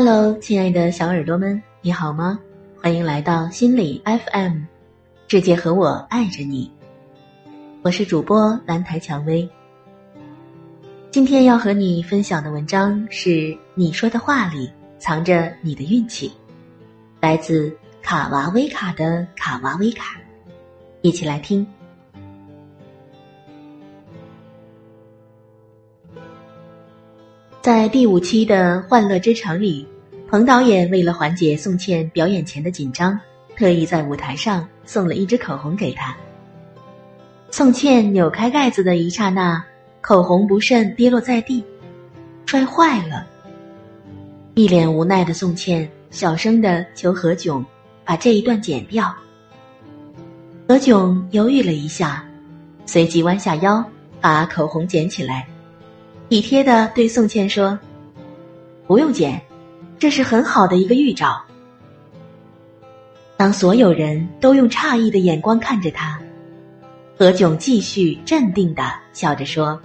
Hello，亲爱的小耳朵们，你好吗？欢迎来到心理 FM，世界和我爱着你。我是主播兰台蔷薇。今天要和你分享的文章是《你说的话里藏着你的运气》，来自卡娃威卡的卡娃威卡，一起来听。在第五期的《欢乐之城》里，彭导演为了缓解宋茜表演前的紧张，特意在舞台上送了一支口红给她。宋茜扭开盖子的一刹那，口红不慎跌落在地，摔坏了。一脸无奈的宋茜小声的求何炅把这一段剪掉。何炅犹豫了一下，随即弯下腰把口红捡起来。体贴的对宋茜说：“不用剪，这是很好的一个预兆。”当所有人都用诧异的眼光看着他，何炅继续镇定的笑着说：“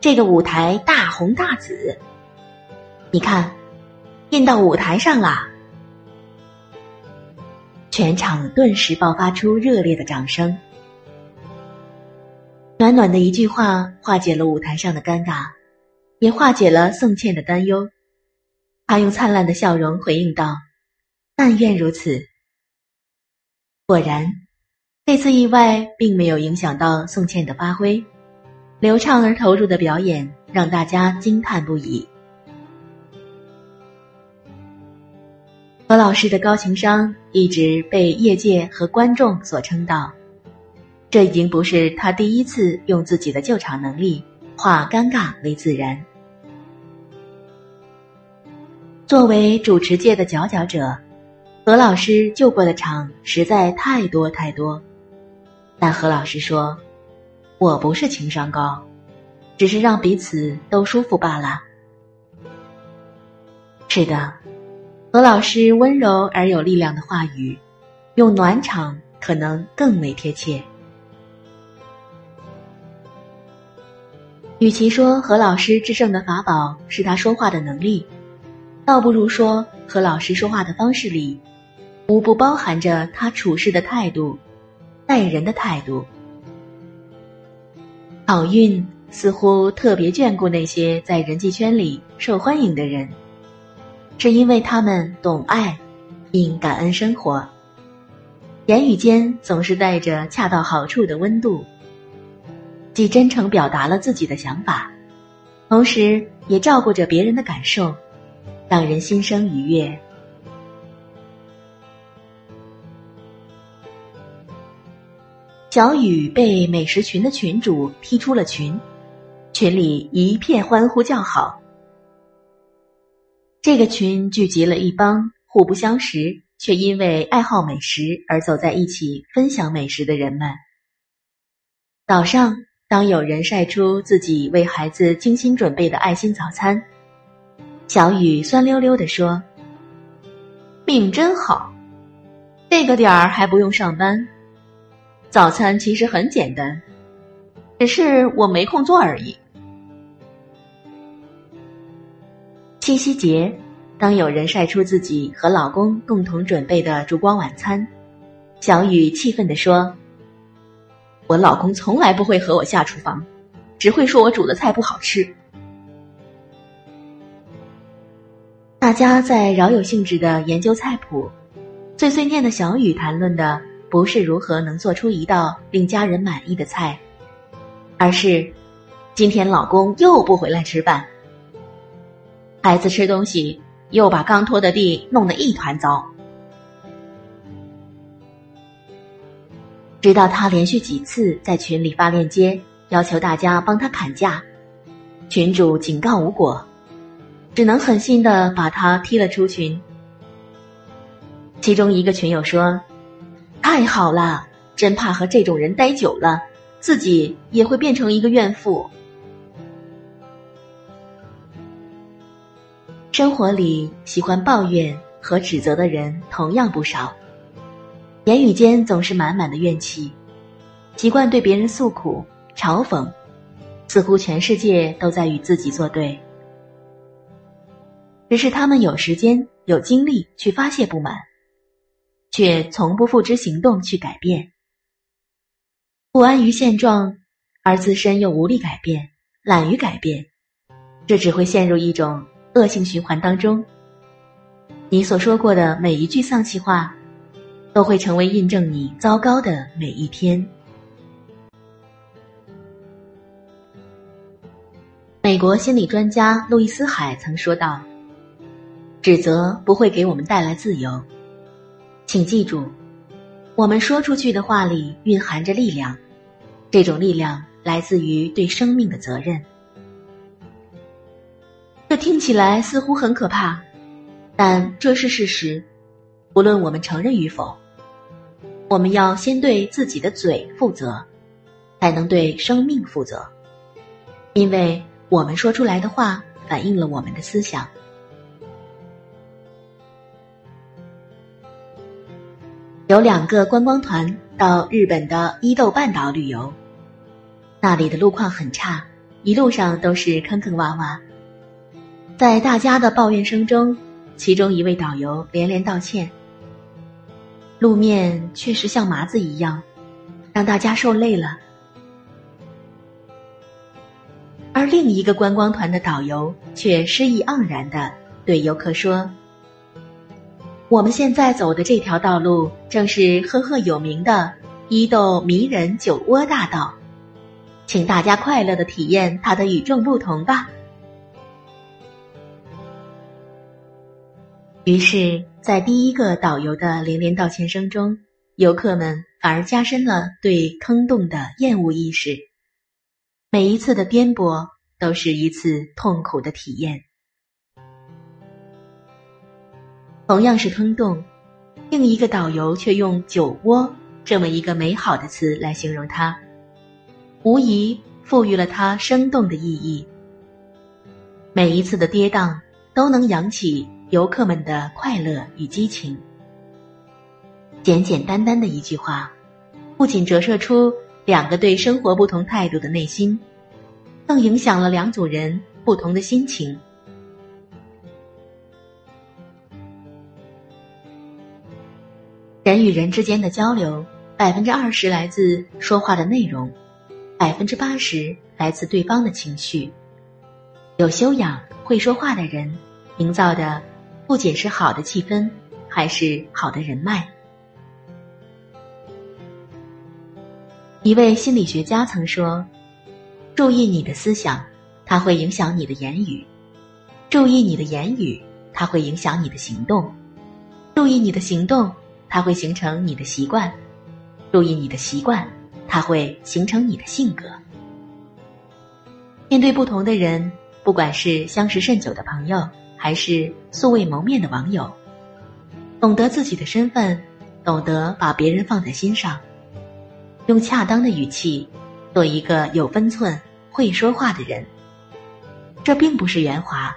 这个舞台大红大紫，你看，印到舞台上了。”全场顿时爆发出热烈的掌声。暖暖的一句话化解了舞台上的尴尬，也化解了宋茜的担忧。她用灿烂的笑容回应道：“但愿如此。”果然，这次意外并没有影响到宋茜的发挥，流畅而投入的表演让大家惊叹不已。何老师的高情商一直被业界和观众所称道。这已经不是他第一次用自己的救场能力化尴尬为自然。作为主持界的佼佼者，何老师救过的场实在太多太多。但何老师说：“我不是情商高，只是让彼此都舒服罢了。”是的，何老师温柔而有力量的话语，用暖场可能更为贴切。与其说何老师制胜的法宝是他说话的能力，倒不如说何老师说话的方式里，无不包含着他处事的态度、待人的态度。好运似乎特别眷顾那些在人际圈里受欢迎的人，是因为他们懂爱，并感恩生活，言语间总是带着恰到好处的温度。既真诚表达了自己的想法，同时也照顾着别人的感受，让人心生愉悦。小雨被美食群的群主踢出了群，群里一片欢呼叫好。这个群聚集了一帮互不相识却因为爱好美食而走在一起分享美食的人们。早上。当有人晒出自己为孩子精心准备的爱心早餐，小雨酸溜溜地说：“命真好，这个点儿还不用上班。早餐其实很简单，只是我没空做而已。”七夕节，当有人晒出自己和老公共同准备的烛光晚餐，小雨气愤地说。我老公从来不会和我下厨房，只会说我煮的菜不好吃。大家在饶有兴致的研究菜谱，碎碎念的小雨谈论的不是如何能做出一道令家人满意的菜，而是今天老公又不回来吃饭，孩子吃东西又把刚拖的地弄得一团糟。直到他连续几次在群里发链接，要求大家帮他砍价，群主警告无果，只能狠心的把他踢了出群。其中一个群友说：“太好了，真怕和这种人待久了，自己也会变成一个怨妇。”生活里喜欢抱怨和指责的人同样不少。言语间总是满满的怨气，习惯对别人诉苦、嘲讽，似乎全世界都在与自己作对。只是他们有时间、有精力去发泄不满，却从不付之行动去改变。不安于现状，而自身又无力改变，懒于改变，这只会陷入一种恶性循环当中。你所说过的每一句丧气话，都会成为印证你糟糕的每一天。美国心理专家路易斯·海曾说道：“指责不会给我们带来自由，请记住，我们说出去的话里蕴含着力量，这种力量来自于对生命的责任。”这听起来似乎很可怕。但这是事实，不论我们承认与否，我们要先对自己的嘴负责，才能对生命负责，因为我们说出来的话反映了我们的思想。有两个观光团到日本的伊豆半岛旅游，那里的路况很差，一路上都是坑坑洼洼，在大家的抱怨声中。其中一位导游连连道歉，路面确实像麻子一样，让大家受累了。而另一个观光团的导游却诗意盎然的对游客说：“我们现在走的这条道路正是赫赫有名的伊豆迷人酒窝大道，请大家快乐的体验它的与众不同吧。”于是，在第一个导游的连连道歉声中，游客们反而加深了对坑洞的厌恶意识。每一次的颠簸都是一次痛苦的体验。同样是坑洞，另一个导游却用“酒窝”这么一个美好的词来形容它，无疑赋予了它生动的意义。每一次的跌宕都能扬起。游客们的快乐与激情，简简单单的一句话，不仅折射出两个对生活不同态度的内心，更影响了两组人不同的心情。人与人之间的交流，百分之二十来自说话的内容，百分之八十来自对方的情绪。有修养、会说话的人，营造的。不仅是好的气氛，还是好的人脉。一位心理学家曾说：“注意你的思想，它会影响你的言语；注意你的言语，它会影响你的行动；注意你的行动，它会形成你的习惯；注意你的习惯，它会形成你的性格。”面对不同的人，不管是相识甚久的朋友。还是素未谋面的网友，懂得自己的身份，懂得把别人放在心上，用恰当的语气，做一个有分寸、会说话的人。这并不是圆滑，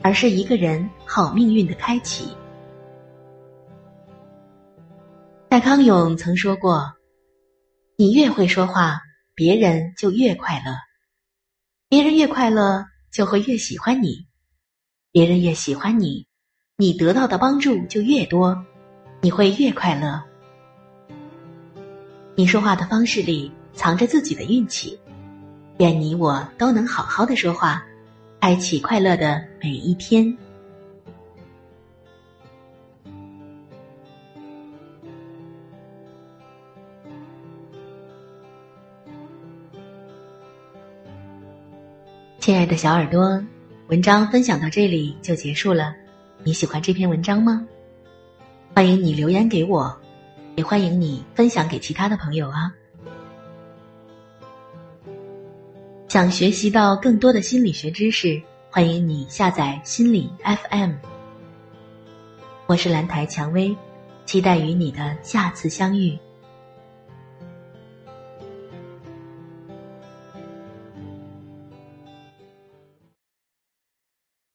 而是一个人好命运的开启。戴康永曾说过：“你越会说话，别人就越快乐；别人越快乐，就会越喜欢你。”别人越喜欢你，你得到的帮助就越多，你会越快乐。你说话的方式里藏着自己的运气，愿你我都能好好的说话，开启快乐的每一天。亲爱的小耳朵。文章分享到这里就结束了，你喜欢这篇文章吗？欢迎你留言给我，也欢迎你分享给其他的朋友啊。想学习到更多的心理学知识，欢迎你下载心理 FM。我是兰台蔷薇，期待与你的下次相遇。